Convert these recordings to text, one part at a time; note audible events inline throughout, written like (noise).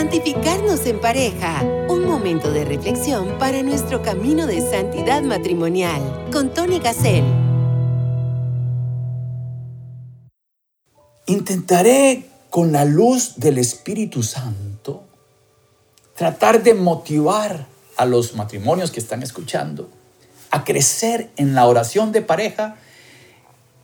Santificarnos en pareja. Un momento de reflexión para nuestro camino de santidad matrimonial. Con Tony Gassel. Intentaré con la luz del Espíritu Santo tratar de motivar a los matrimonios que están escuchando a crecer en la oración de pareja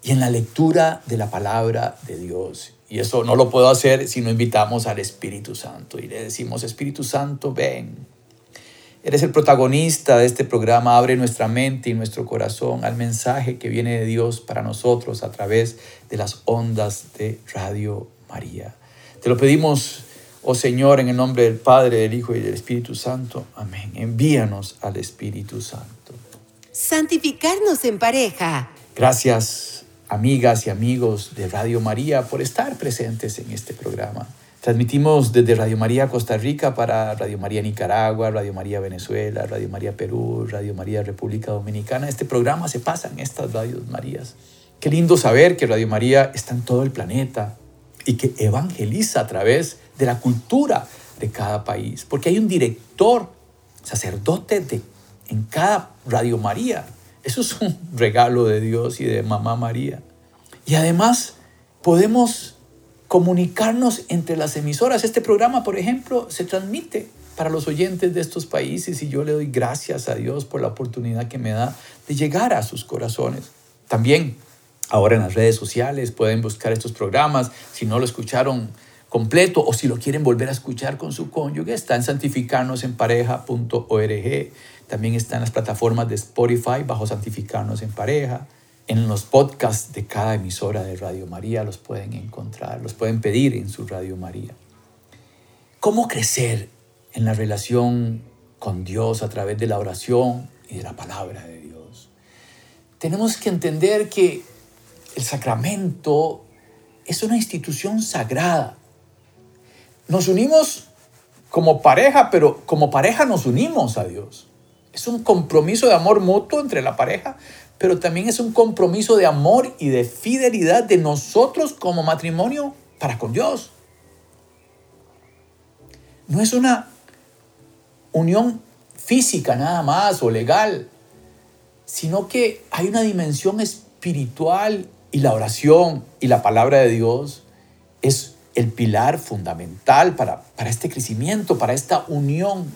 y en la lectura de la palabra de Dios. Y eso no lo puedo hacer si no invitamos al Espíritu Santo y le decimos, Espíritu Santo, ven. Eres el protagonista de este programa, abre nuestra mente y nuestro corazón al mensaje que viene de Dios para nosotros a través de las ondas de Radio María. Te lo pedimos, oh Señor, en el nombre del Padre, del Hijo y del Espíritu Santo. Amén. Envíanos al Espíritu Santo. Santificarnos en pareja. Gracias, amigas y amigos de Radio María, por estar presentes en este programa. Transmitimos desde Radio María Costa Rica para Radio María Nicaragua, Radio María Venezuela, Radio María Perú, Radio María República Dominicana. Este programa se pasa en estas radios Marías. Qué lindo saber que Radio María está en todo el planeta y que evangeliza a través de la cultura de cada país, porque hay un director, sacerdote de en cada Radio María. Eso es un regalo de Dios y de Mamá María. Y además podemos comunicarnos entre las emisoras. Este programa, por ejemplo, se transmite para los oyentes de estos países y yo le doy gracias a Dios por la oportunidad que me da de llegar a sus corazones. También ahora en las redes sociales pueden buscar estos programas. Si no lo escucharon completo o si lo quieren volver a escuchar con su cónyuge, está en santificarnosenpareja.org. También está en las plataformas de Spotify bajo Santificarnos en Pareja. En los podcasts de cada emisora de Radio María los pueden encontrar, los pueden pedir en su Radio María. ¿Cómo crecer en la relación con Dios a través de la oración y de la palabra de Dios? Tenemos que entender que el sacramento es una institución sagrada. Nos unimos como pareja, pero como pareja nos unimos a Dios. Es un compromiso de amor mutuo entre la pareja, pero también es un compromiso de amor y de fidelidad de nosotros como matrimonio para con Dios. No es una unión física nada más o legal, sino que hay una dimensión espiritual y la oración y la palabra de Dios es el pilar fundamental para, para este crecimiento, para esta unión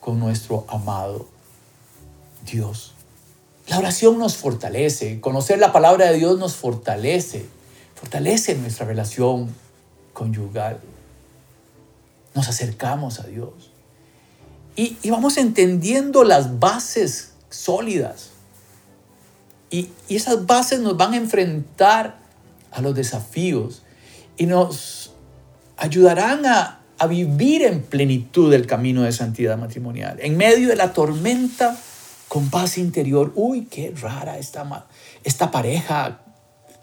con nuestro amado Dios. La oración nos fortalece, conocer la palabra de Dios nos fortalece, fortalece nuestra relación conyugal. Nos acercamos a Dios y, vamos entendiendo las bases sólidas. Y, esas bases nos van a enfrentar a los desafíos y nos ayudarán a, a vivir en plenitud el camino de santidad matrimonial. En medio de la tormenta, con paz interior. Uy, qué rara esta, esta pareja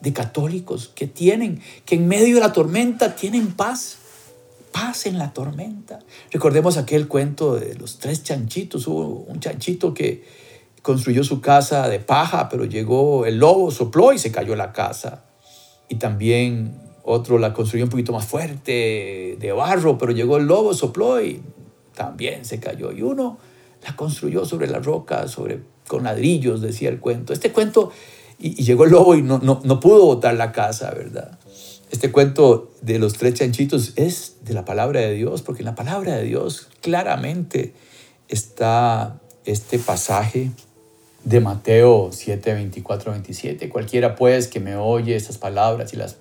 de católicos que tienen, que en medio de la tormenta tienen paz. Paz en la tormenta. Recordemos aquel cuento de los tres chanchitos. Hubo un chanchito que construyó su casa de paja, pero llegó el lobo, sopló y se cayó la casa. Y también otro la construyó un poquito más fuerte, de barro, pero llegó el lobo, sopló y también se cayó. Y uno la construyó sobre la roca, sobre, con ladrillos, decía el cuento. Este cuento, y, llegó el lobo y no, no, no pudo botar la casa, ¿verdad? Este cuento de los tres chanchitos es de la palabra de Dios, porque en la palabra de Dios claramente está este pasaje de Mateo 7, 24, 27. Cualquiera pues que me oye estas palabras y las,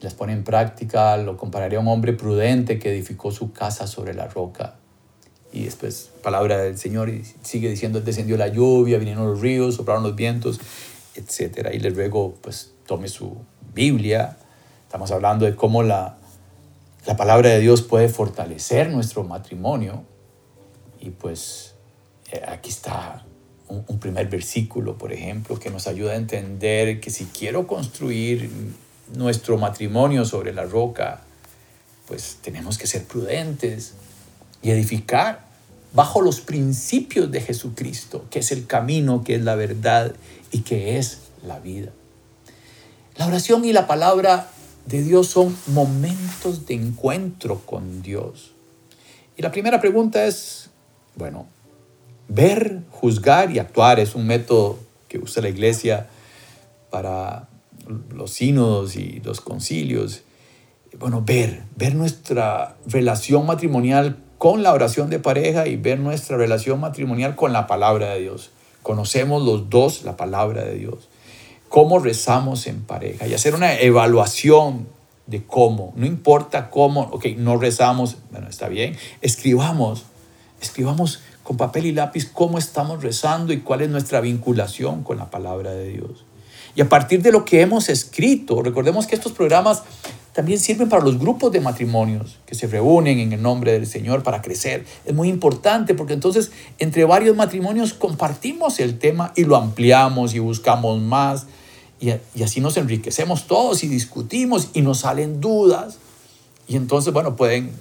las pone en práctica, lo compararé a un hombre prudente que edificó su casa sobre la roca. Y después, palabra del Señor, y sigue diciendo, descendió la lluvia, vinieron los ríos, soplaron los vientos, etc. Y le ruego, pues, tome su Biblia. Estamos hablando de cómo la, la palabra de Dios puede fortalecer nuestro matrimonio. Y pues, eh, aquí está un, un primer versículo, por ejemplo, que nos ayuda a entender que si quiero construir nuestro matrimonio sobre la roca, pues tenemos que ser prudentes y edificar bajo los principios de Jesucristo, que es el camino, que es la verdad y que es la vida. La oración y la palabra de Dios son momentos de encuentro con Dios. Y la primera pregunta es, bueno, ver, juzgar y actuar es un método que usa la iglesia para los sínodos y los concilios. Bueno, ver, ver nuestra relación matrimonial con la oración de pareja y ver nuestra relación matrimonial con la palabra de Dios. Conocemos los dos la palabra de Dios. Cómo rezamos en pareja y hacer una evaluación de cómo. No importa cómo, ok, no rezamos, bueno, está bien. Escribamos, escribamos con papel y lápiz cómo estamos rezando y cuál es nuestra vinculación con la palabra de Dios. Y a partir de lo que hemos escrito, recordemos que estos programas también sirven para los grupos de matrimonios que se reúnen en el nombre del Señor para crecer. Es muy importante porque entonces entre varios matrimonios compartimos el tema y lo ampliamos y buscamos más. Y, así nos enriquecemos todos y discutimos y nos salen dudas. Y entonces, bueno, pueden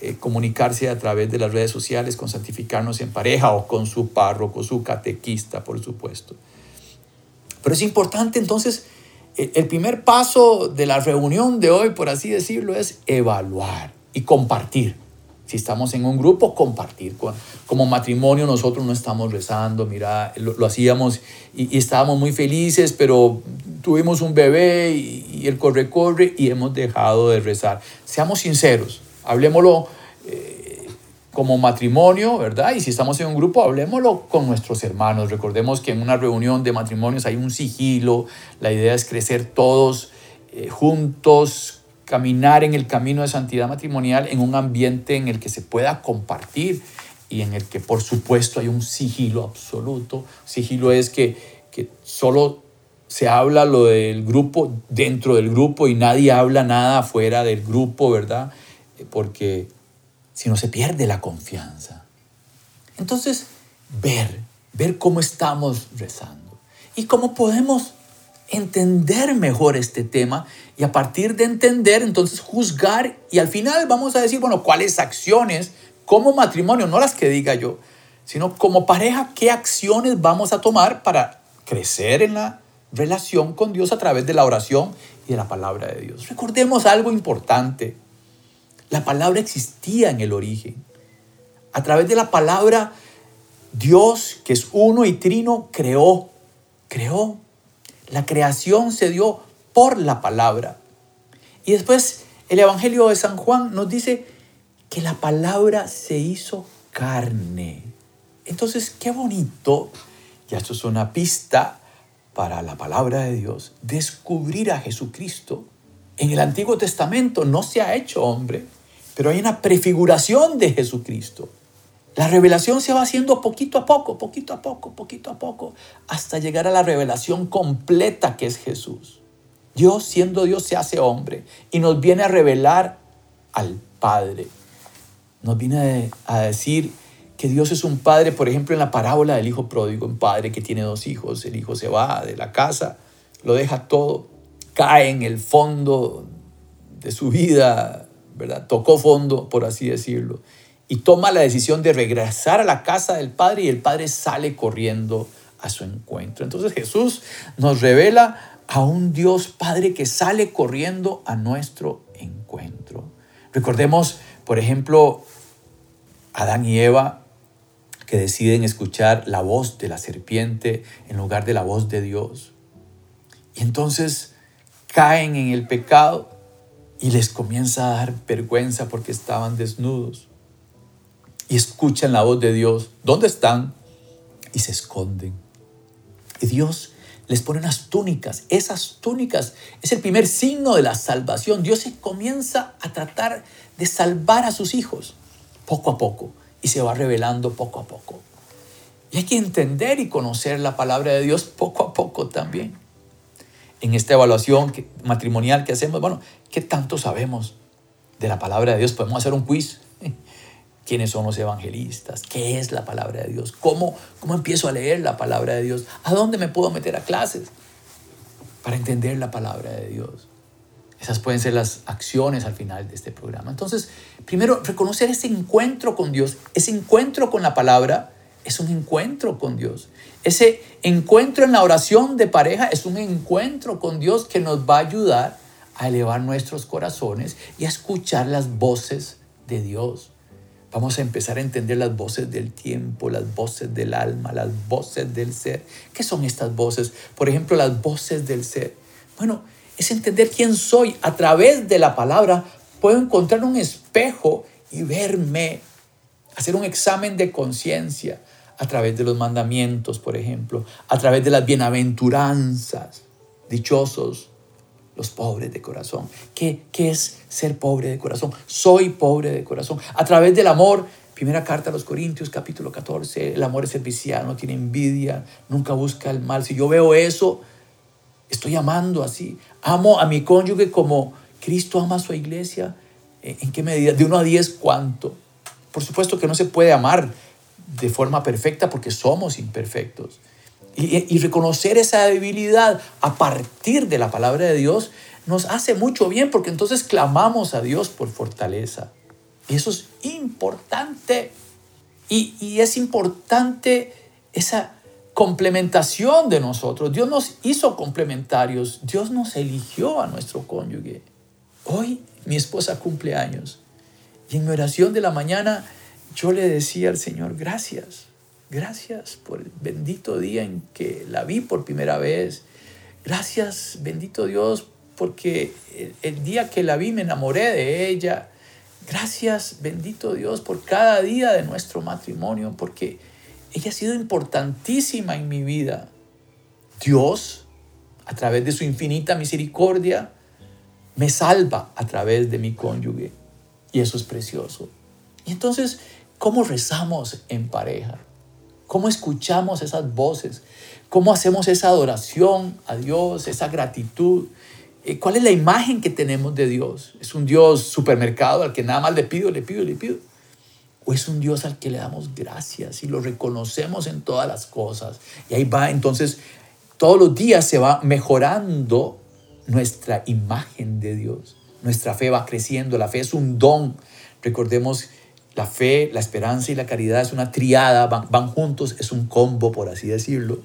eh, comunicarse a través de las redes sociales con Santificarnos en Pareja o con su párroco, su catequista, por supuesto. Pero es importante entonces, el primer paso de la reunión de hoy, por así decirlo, es evaluar y compartir. Si estamos en un grupo, compartir. Como matrimonio nosotros no estamos rezando, mira, lo, hacíamos y, estábamos muy felices, pero tuvimos un bebé y, y el corre-corre y hemos dejado de rezar. Seamos sinceros, hablemoslo como matrimonio, ¿verdad? Y si estamos en un grupo, hablemoslo con nuestros hermanos. Recordemos que en una reunión de matrimonios hay un sigilo, la idea es crecer todos eh, juntos, caminar en el camino de santidad matrimonial en un ambiente en el que se pueda compartir y en el que por supuesto hay un sigilo absoluto. Sigilo es que, que solo se habla lo del grupo dentro del grupo y nadie habla nada fuera del grupo, ¿verdad? Porque si no se pierde la confianza. Entonces, ver, ver cómo estamos rezando y cómo podemos entender mejor este tema y a partir de entender, entonces juzgar y al final vamos a decir, bueno, cuáles acciones como matrimonio, no las que diga yo, sino como pareja, qué acciones vamos a tomar para crecer en la relación con Dios a través de la oración y de la palabra de Dios. Recordemos algo importante. La palabra existía en el origen. A través de la palabra, Dios, que es uno y trino, creó, creó. La creación se dio por la palabra. Y después el Evangelio de San Juan nos dice que la palabra se hizo carne. Entonces, qué bonito, ya esto es una pista para la palabra de Dios, descubrir a Jesucristo. En el Antiguo Testamento no se ha hecho hombre, pero hay una prefiguración de Jesucristo. La revelación se va haciendo poquito a poco, poquito a poco, poquito a poco, hasta llegar a la revelación completa que es Jesús. Dios siendo Dios se hace hombre y nos viene a revelar al Padre. Nos viene a decir que Dios es un Padre, por ejemplo, en la parábola del Hijo pródigo, un Padre que tiene dos hijos, el Hijo se va de la casa, lo deja todo, cae en el fondo de su vida ¿verdad? Tocó fondo, por así decirlo, y toma la decisión de regresar a la casa del Padre y el Padre sale corriendo a su encuentro. Entonces Jesús nos revela a un Dios Padre que sale corriendo a nuestro encuentro. Recordemos, por ejemplo, Adán y Eva que deciden escuchar la voz de la serpiente en lugar de la voz de Dios. Y entonces caen en el pecado y les comienza a dar vergüenza porque estaban desnudos. Y escuchan la voz de Dios. ¿Dónde están? Y se esconden. Y Dios les pone unas túnicas. Esas túnicas es el primer signo de la salvación. Dios comienza a tratar de salvar a sus hijos poco a poco y se va revelando poco a poco. Y hay que entender y conocer la palabra de Dios poco a poco también en esta evaluación matrimonial que hacemos, bueno, ¿qué tanto sabemos de la palabra de Dios? Podemos hacer un quiz. (laughs) ¿Quiénes son los evangelistas? ¿Qué es la palabra de Dios? ¿Cómo, ¿Cómo empiezo a leer la palabra de Dios? ¿A dónde me puedo meter a clases para entender la palabra de Dios? Esas pueden ser las acciones al final de este programa. Entonces, primero, reconocer ese encuentro con Dios, ese encuentro con la palabra, es un encuentro con Dios. Ese encuentro en la oración de pareja es un encuentro con Dios que nos va a ayudar a elevar nuestros corazones y a escuchar las voces de Dios. Vamos a empezar a entender las voces del tiempo, las voces del alma, las voces del ser. ¿Qué son estas voces? Por ejemplo, las voces del ser. Bueno, es entender quién soy. A través de la palabra puedo encontrar un espejo y verme, hacer un examen de conciencia a través de los mandamientos, por ejemplo, a través de las bienaventuranzas. Dichosos los pobres de corazón. ¿Qué, ¿Qué es ser pobre de corazón? Soy pobre de corazón. A través del amor, primera carta a los Corintios, capítulo 14, el amor es servicial, no tiene envidia, nunca busca el mal. Si yo veo eso, estoy amando así. Amo a mi cónyuge como Cristo ama a su iglesia. ¿En qué medida? De uno a diez, ¿cuánto? Por supuesto que no se puede amar de forma perfecta porque somos imperfectos. Y, reconocer esa debilidad a partir de la palabra de Dios nos hace mucho bien porque entonces clamamos a Dios por fortaleza. Y eso es importante. Y, y, es importante esa complementación de nosotros. Dios nos hizo complementarios. Dios nos eligió a nuestro cónyuge. Hoy mi esposa cumple años. Y en mi oración de la mañana yo le decía al Señor, gracias. Gracias por el bendito día en que la vi por primera vez. Gracias, bendito Dios, porque el, día que la vi me enamoré de ella. Gracias, bendito Dios, por cada día de nuestro matrimonio, porque ella ha sido importantísima en mi vida. Dios, a través de su infinita misericordia, me salva a través de mi cónyuge. Y eso es precioso. Y entonces, ¿cómo rezamos en pareja? ¿Cómo escuchamos esas voces? ¿Cómo hacemos esa adoración a Dios, esa gratitud? Eh, ¿Cuál es la imagen que tenemos de Dios? ¿Es un Dios supermercado al que nada más le pido, le pido, le pido? ¿O es un Dios al que le damos gracias y lo reconocemos en todas las cosas? Y ahí va, entonces, todos los días se va mejorando nuestra imagen de Dios. Nuestra fe va creciendo, la fe es un don. Recordemos la fe, la esperanza y la caridad es una triada, van, juntos, es un combo, por así decirlo,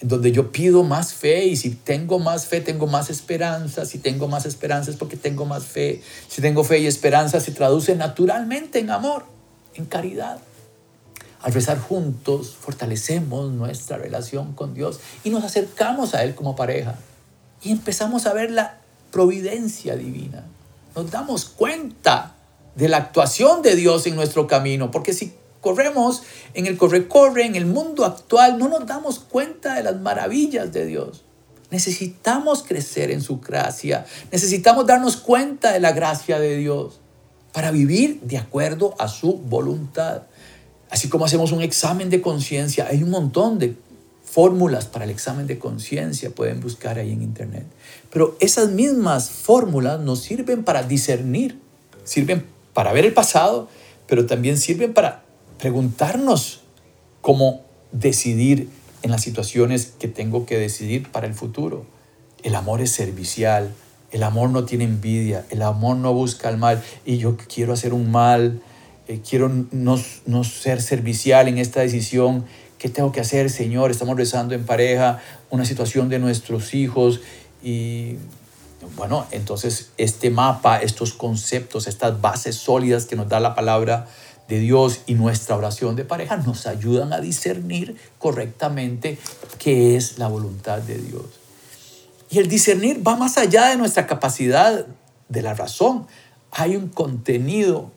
en donde yo pido más fe y si tengo más fe, tengo más esperanza, si tengo más esperanza es porque tengo más fe, si tengo fe y esperanza se traduce naturalmente en amor, en caridad. Al rezar juntos, fortalecemos nuestra relación con Dios y nos acercamos a Él como pareja y empezamos a ver la providencia divina. Nos damos cuenta de la actuación de Dios en nuestro camino, porque si corremos en el corre-corre, en el mundo actual, no nos damos cuenta de las maravillas de Dios. Necesitamos crecer en su gracia, necesitamos darnos cuenta de la gracia de Dios para vivir de acuerdo a su voluntad. Así como hacemos un examen de conciencia, hay un montón de fórmulas para el examen de conciencia, pueden buscar ahí en internet. Pero esas mismas fórmulas nos sirven para discernir, sirven para ver el pasado, pero también sirven para preguntarnos cómo decidir en las situaciones que tengo que decidir para el futuro. El amor es servicial, el amor no tiene envidia, el amor no busca el mal y yo quiero hacer un mal, eh, quiero no, no ser servicial en esta decisión. ¿Qué tengo que hacer, Señor? Estamos rezando en pareja una situación de nuestros hijos y bueno, entonces este mapa, estos conceptos, estas bases sólidas que nos da la palabra de Dios y nuestra oración de pareja nos ayudan a discernir correctamente qué es la voluntad de Dios. Y el discernir va más allá de nuestra capacidad de la razón. Hay un contenido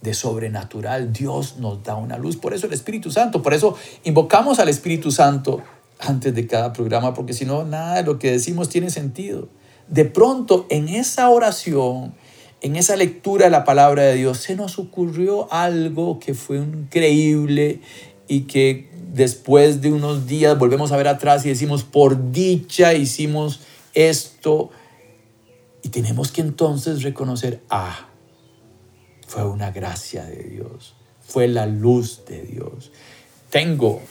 de sobrenatural. Dios nos da una luz. Por eso el Espíritu Santo, por eso invocamos al Espíritu Santo antes de cada programa, porque si no, nada de lo que decimos tiene sentido de pronto en esa oración, en esa lectura de la palabra de Dios, se nos ocurrió algo que fue increíble y que después de unos días volvemos a ver atrás y decimos, por dicha hicimos esto. Y tenemos que entonces reconocer, ah, fue una gracia de Dios, fue la luz de Dios. Tengo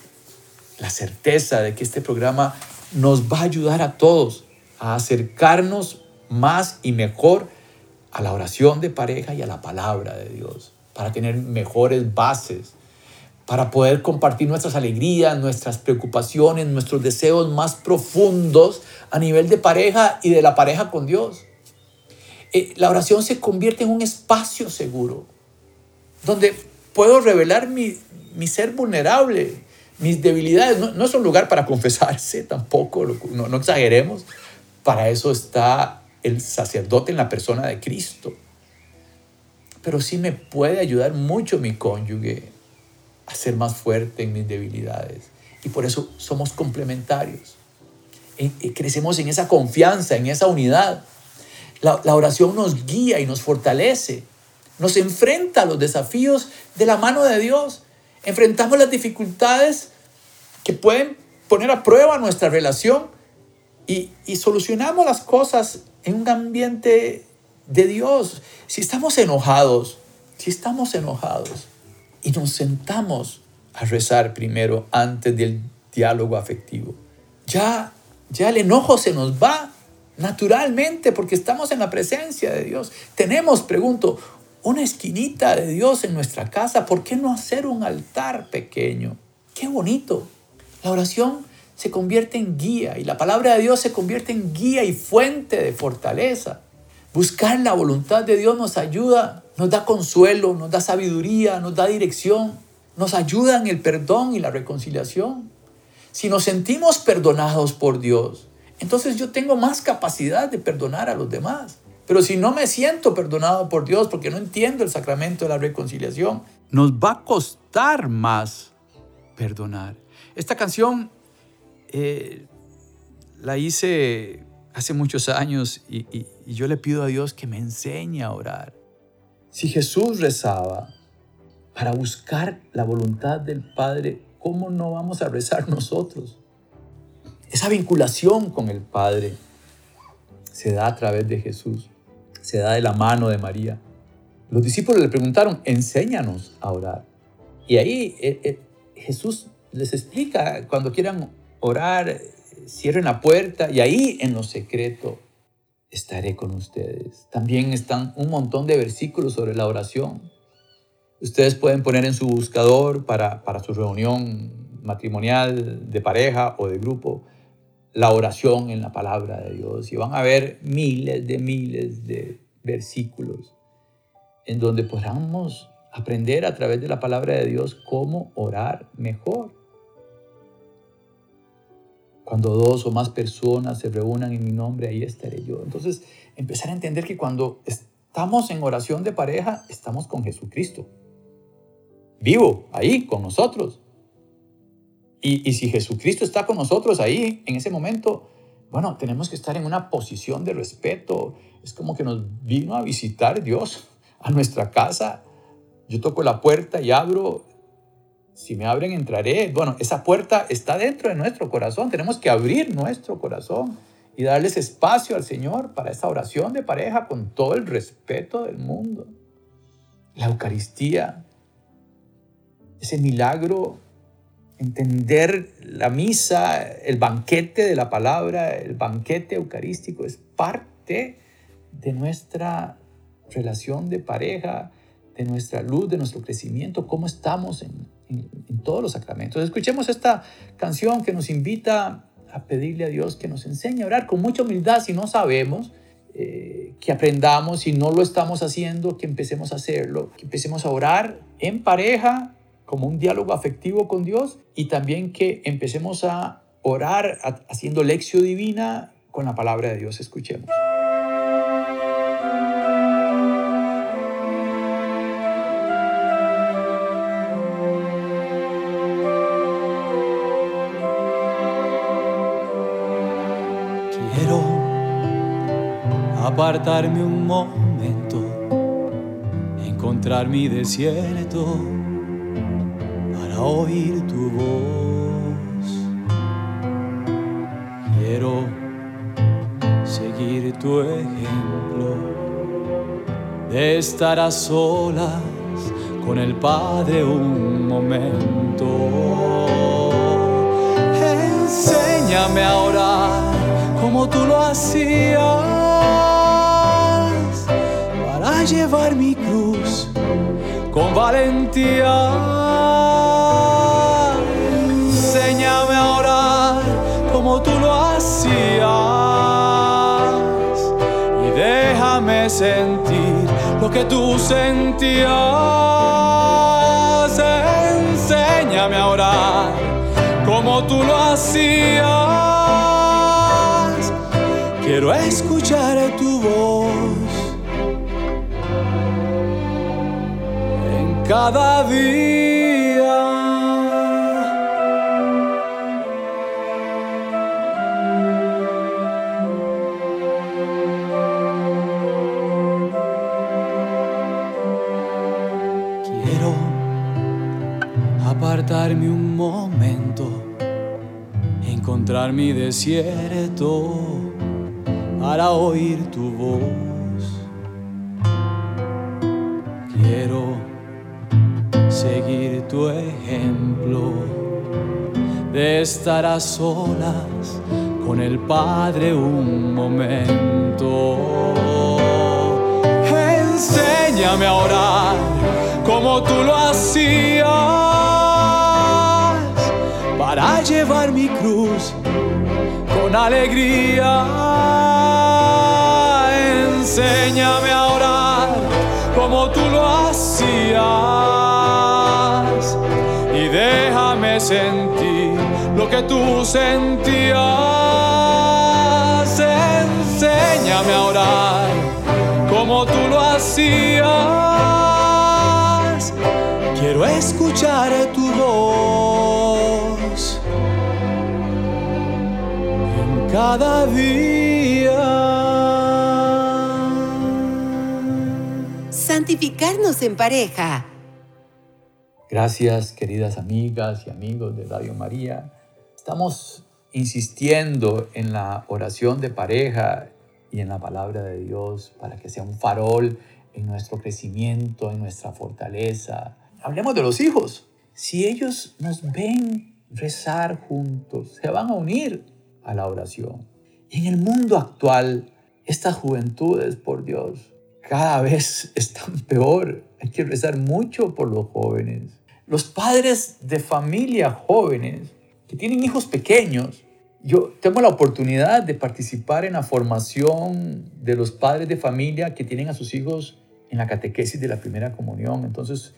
la certeza de que este programa nos va a ayudar a todos a acercarnos más y mejor a la oración de pareja y a la palabra de Dios, para tener mejores bases, para poder compartir nuestras alegrías, nuestras preocupaciones, nuestros deseos más profundos a nivel de pareja y de la pareja con Dios. eh, la oración se convierte en un espacio seguro, donde puedo revelar mi, ser vulnerable, mis debilidades. No, es un lugar para confesarse (laughs) tampoco, no, no exageremos. Para eso está el sacerdote en la persona de Cristo. Pero sí me puede ayudar mucho mi cónyuge a ser más fuerte en mis debilidades. Y por eso somos complementarios. crecemos en esa confianza, en esa unidad. La, la oración nos guía y nos fortalece. Nos enfrenta a los desafíos de la mano de Dios. Enfrentamos las dificultades que pueden poner a prueba nuestra relación y, y solucionamos las cosas en un ambiente de Dios. Si estamos enojados, si estamos enojados y nos sentamos a rezar primero antes del diálogo afectivo, ya, ya el enojo se nos va naturalmente porque estamos en la presencia de Dios. Tenemos, pregunto, una esquinita de Dios en nuestra casa. ¿Por qué no hacer un altar pequeño? Qué bonito. La oración se convierte en guía y la palabra de Dios se convierte en guía y fuente de fortaleza. Buscar la voluntad de Dios nos ayuda, nos da consuelo, nos da sabiduría, nos da dirección, nos ayuda en el perdón y la reconciliación. Si nos sentimos perdonados por Dios, entonces yo tengo más capacidad de perdonar a los demás. Pero si no me siento perdonado por Dios porque no entiendo el sacramento de la reconciliación, nos va a costar más perdonar. Esta canción eh, la hice hace muchos años y, yo le pido a Dios que me enseñe a orar. Si Jesús rezaba para buscar la voluntad del Padre, ¿cómo no vamos a rezar nosotros? Esa vinculación con el Padre se da a través de Jesús, se da de la mano de María. Los discípulos le preguntaron, enséñanos a orar. Y ahí eh, eh, Jesús les explica, cuando quieran orar, cierren la puerta y ahí en lo secreto estaré con ustedes. También están un montón de versículos sobre la oración. Ustedes pueden poner en su buscador para, para su reunión matrimonial, de pareja o de grupo, la oración en la palabra de Dios. Y van a ver miles de miles de versículos en donde podamos aprender a través de la palabra de Dios cómo orar mejor. Cuando dos o más personas se reúnan en mi nombre, ahí estaré yo. Entonces, empezar a entender que cuando estamos en oración de pareja, estamos con Jesucristo. Vivo, ahí, con nosotros. Y, y si Jesucristo está con nosotros ahí, en ese momento, bueno, tenemos que estar en una posición de respeto. Es como que nos vino a visitar Dios a nuestra casa. Yo toco la puerta y abro si me abren, entraré. Bueno, esa puerta está dentro de nuestro corazón. Tenemos que abrir nuestro corazón y darles espacio al Señor para esa oración de pareja con todo el respeto del mundo. La Eucaristía, ese milagro, entender la misa, el banquete de la palabra, el banquete eucarístico es parte de nuestra relación de pareja, de nuestra luz, de nuestro crecimiento, cómo estamos en, en, todos los sacramentos. Escuchemos esta canción que nos invita a pedirle a Dios que nos enseñe a orar con mucha humildad si no sabemos, eh, que aprendamos, si no lo estamos haciendo, que empecemos a hacerlo, que empecemos a orar en pareja como un diálogo afectivo con Dios y también que empecemos a orar haciendo lección divina con la palabra de Dios. Escuchemos. Apartarme un momento, encontrar mi desierto para oír tu voz. Quiero seguir tu ejemplo de estar a solas con el Padre un momento. Enséñame a orar como tú lo hacías llevar mi cruz con valentía. Enséñame a orar como tú lo hacías y déjame sentir lo que tú sentías. Enséñame a orar como tú lo hacías. Quiero escuchar tu voz en cada día. Quiero apartarme un momento, encontrar mi desierto para oír tu voz. Quiero seguir tu ejemplo de estar a solas con el Padre un momento. Enséñame a orar como tú lo hacías para llevar mi cruz con alegría. Enséñame a orar como tú lo hacías y déjame sentir lo que tú sentías. Enséñame a orar como tú lo hacías. Quiero escuchar tu voz en cada día. Santificarnos en pareja. Gracias, queridas amigas y amigos de Radio María. Estamos insistiendo en la oración de pareja y en la palabra de Dios para que sea un farol en nuestro crecimiento, en nuestra fortaleza. Hablemos de los hijos. Si ellos nos ven rezar juntos, se van a unir a la oración. En el mundo actual, estas juventudes, por Dios, cada vez están (laughs) peor. Hay que rezar mucho por los jóvenes. Los padres de familia jóvenes que tienen hijos pequeños. Yo tengo la oportunidad de participar en la formación de los padres de familia que tienen a sus hijos en la catequesis de la primera comunión. Entonces,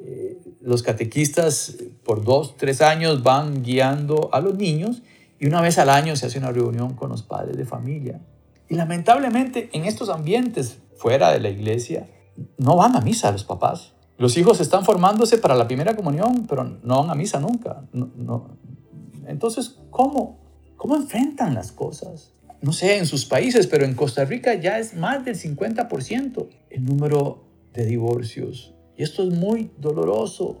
eh, los catequistas por dos, tres años van guiando a los niños y una vez al año se hace una reunión con los padres de familia. Y lamentablemente en estos ambientes fuera de la iglesia no van a misa los papás. Los hijos están formándose para la primera comunión, pero no van a misa nunca. No. Entonces, ¿cómo? ¿Cómo enfrentan las cosas? No sé, en sus países, pero en Costa Rica ya es más del 50% el número de divorcios. Y esto es muy doloroso.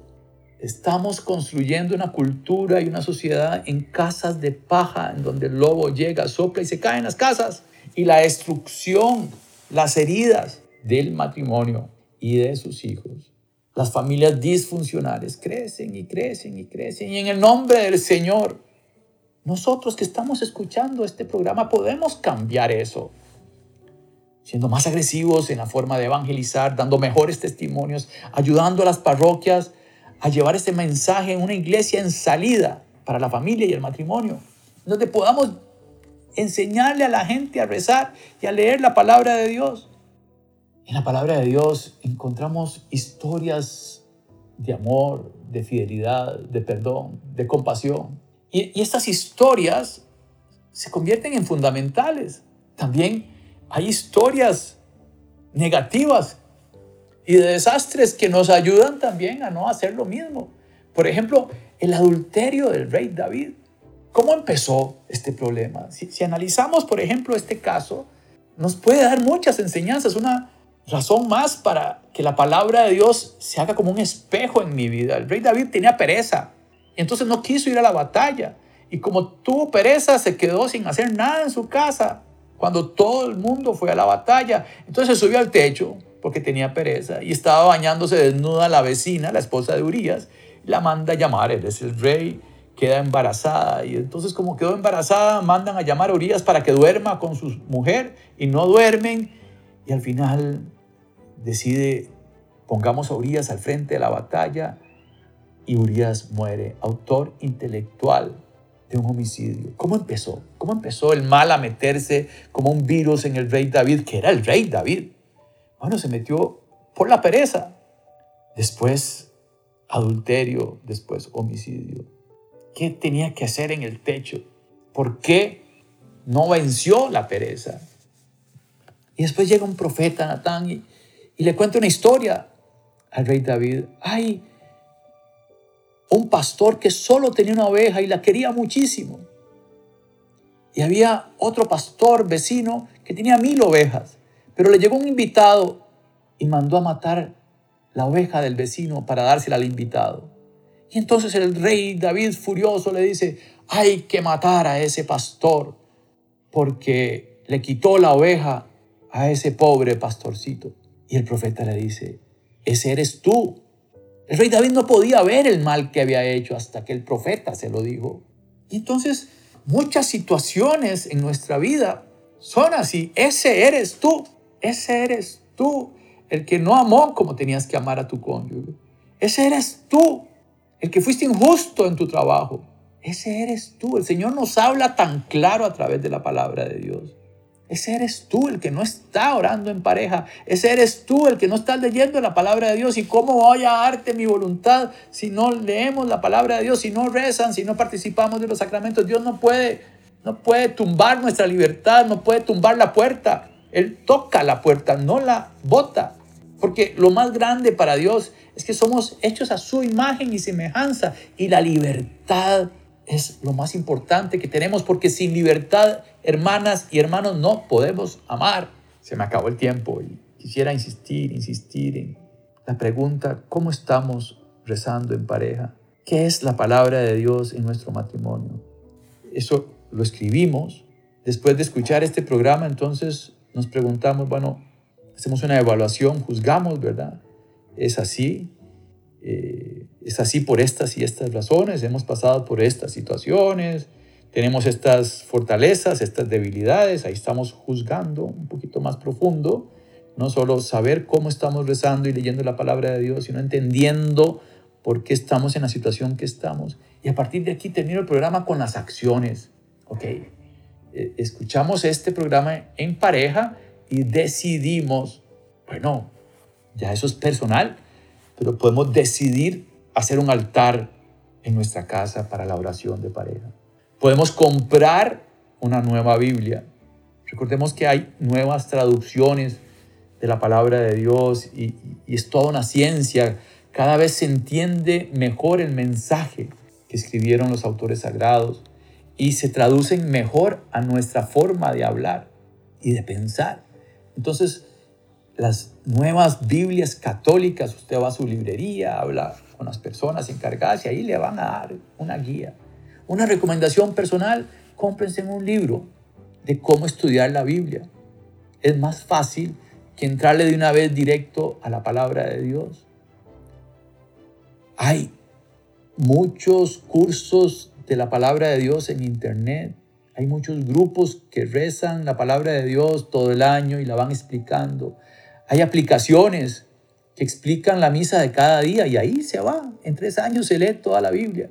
Estamos construyendo una cultura y una sociedad en casas de paja, en donde el lobo llega, sopla y se cae en las casas. Y la destrucción, las heridas del matrimonio y de sus hijos. Las familias disfuncionales crecen y crecen y crecen. Y en el nombre del Señor, nosotros que estamos escuchando este programa podemos cambiar eso. Siendo más agresivos en la forma de evangelizar, dando mejores testimonios, ayudando a las parroquias a llevar este mensaje en una iglesia en salida para la familia y el matrimonio, donde podamos enseñarle a la gente a rezar y a leer la palabra de Dios. En la palabra de Dios encontramos historias de amor, de fidelidad, de perdón, de compasión. Y, y, estas historias se convierten en fundamentales. También hay historias negativas y de desastres que nos ayudan también a no hacer lo mismo. Por ejemplo, el adulterio del rey David. ¿Cómo empezó este problema? Si, analizamos, por ejemplo, este caso, nos puede dar muchas enseñanzas. Una razón más para que la palabra de Dios se haga como un espejo en mi vida. El rey David tenía pereza entonces no quiso ir a la batalla. Y como tuvo pereza, se quedó sin hacer nada en su casa cuando todo el mundo fue a la batalla. Entonces subió al techo porque tenía pereza y estaba bañándose desnuda la vecina, la esposa de Urias, la manda a llamar, él es el rey, queda embarazada y entonces como quedó embarazada mandan a llamar a Urias para que duerma con su mujer y no duermen y al final decide pongamos a Urias al frente de la batalla y Urias muere, autor intelectual de un homicidio. ¿Cómo empezó? ¿Cómo empezó el mal a meterse como un virus en el rey David, que era el rey David? Bueno, se metió por la pereza. Después adulterio, después homicidio. ¿Qué tenía que hacer en el techo? ¿Por qué no venció la pereza? Y después llega un profeta, Natán, y, y le cuenta una historia al rey David. Hay un pastor que solo tenía una oveja y la quería muchísimo. Y había otro pastor vecino que tenía mil ovejas, pero le llegó un invitado y mandó a matar la oveja del vecino para dársela al invitado. Y entonces el rey David furioso le dice, hay que matar a ese pastor porque le quitó la oveja a ese pobre pastorcito. Y el profeta le dice, ese eres tú. El rey David no podía ver el mal que había hecho hasta que el profeta se lo dijo. Y entonces muchas situaciones en nuestra vida son así. Ese eres tú. Ese eres tú. El que no amó como tenías que amar a tu cónyuge. Ese eres tú. El que fuiste injusto en tu trabajo. Ese eres tú. El Señor nos habla tan claro a través de la palabra de Dios. Ese eres tú el que no está orando en pareja. Ese eres tú el que no está leyendo la palabra de Dios. ¿Y cómo voy a darte mi voluntad si no leemos la palabra de Dios, si no rezan, si no participamos de los sacramentos? Dios no puede, no puede tumbar nuestra libertad, no puede tumbar la puerta. Él toca la puerta, no la bota. Porque lo más grande para Dios es que somos hechos a su imagen y semejanza. Y la libertad es lo más importante que tenemos porque sin libertad hermanas y hermanos, no podemos amar. Se me acabó el tiempo y quisiera insistir, insistir en la pregunta, ¿cómo estamos rezando en pareja? ¿Qué es la palabra de Dios en nuestro matrimonio? Eso lo escribimos. Después de escuchar este programa, entonces nos preguntamos, bueno, hacemos una evaluación, juzgamos, ¿verdad? ¿Es así? Eh, ¿Es así por estas y estas razones? ¿Hemos pasado por estas situaciones? tenemos estas fortalezas, estas debilidades, ahí estamos juzgando un poquito más profundo, no solo saber cómo estamos rezando y leyendo la palabra de Dios, sino entendiendo por qué estamos en la situación que estamos. Y a partir de aquí termino el programa con las acciones. Ok, eh, escuchamos este programa en pareja y decidimos, bueno, ya eso es personal, pero podemos decidir hacer un altar en nuestra casa para la oración de pareja. Podemos comprar una nueva Biblia. Recordemos que hay nuevas traducciones de la palabra de Dios y, es toda una ciencia. Cada vez se entiende mejor el mensaje que escribieron los autores sagrados y se traducen mejor a nuestra forma de hablar y de pensar. Entonces, las nuevas Biblias católicas, usted va a su librería, habla con las personas encargadas y ahí le van a dar una guía. Una recomendación personal, cómprense un libro de cómo estudiar la Biblia. Es más fácil que entrarle de una vez directo a la palabra de Dios. Hay muchos cursos de la palabra de Dios en internet. Hay muchos grupos que rezan la palabra de Dios todo el año y la van explicando. Hay aplicaciones que explican la misa de cada día y ahí se va. En tres años se lee toda la Biblia.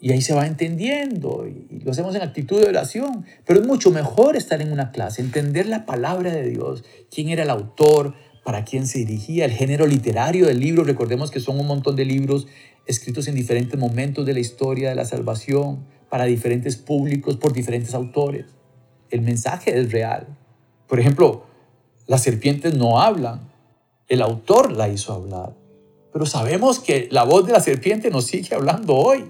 Y ahí se va entendiendo y lo hacemos en actitud de oración. Pero es mucho mejor estar en una clase, entender la palabra de Dios, quién era el autor, para quién se dirigía, el género literario del libro. Recordemos que son un montón de libros escritos en diferentes momentos de la historia de la salvación, para diferentes públicos, por diferentes autores. El mensaje es real. Por ejemplo, las serpientes no hablan, el autor la hizo hablar. Pero sabemos que la voz de la serpiente nos sigue hablando hoy.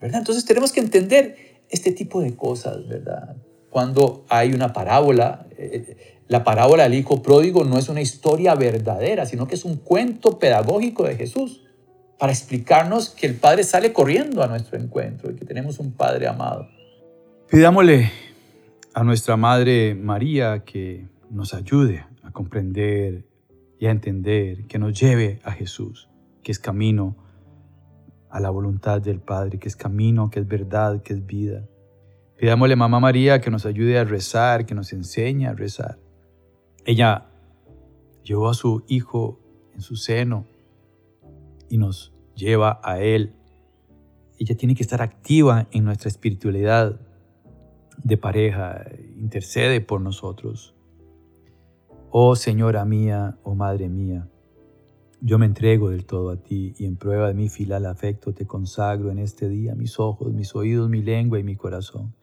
Entonces tenemos que entender este tipo de cosas, ¿verdad? Cuando hay una parábola, eh, la parábola del hijo pródigo no es una historia verdadera, sino que es un cuento pedagógico de Jesús para explicarnos que el Padre sale corriendo a nuestro encuentro y que tenemos un Padre amado. Pidámosle a nuestra Madre María que nos ayude a comprender y a entender, que nos lleve a Jesús, que es camino a la voluntad del Padre, que es camino, que es verdad, que es vida. Pidámosle a Mamá María que nos ayude a rezar, que nos enseñe a rezar. Ella llevó a su Hijo en su seno y nos lleva a Él. Ella tiene que estar activa en nuestra espiritualidad de pareja, intercede por nosotros. Oh Señora mía, oh Madre mía, yo me entrego del todo a ti y en prueba de mi filial afecto te consagro en este día mis ojos, mis oídos, mi lengua y mi corazón.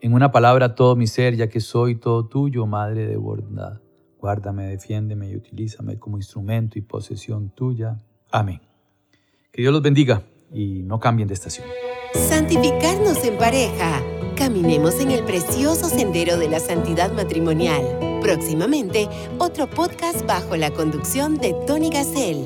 En una palabra todo mi ser, ya que soy todo tuyo, Madre de bondad. Guárdame, defiéndeme y utilízame como instrumento y posesión tuya. Amén. Que Dios los bendiga y no cambien de estación. Santificarnos en pareja. Caminemos en el precioso sendero de la santidad matrimonial. Próximamente, otro podcast bajo la conducción de Tony Gassel.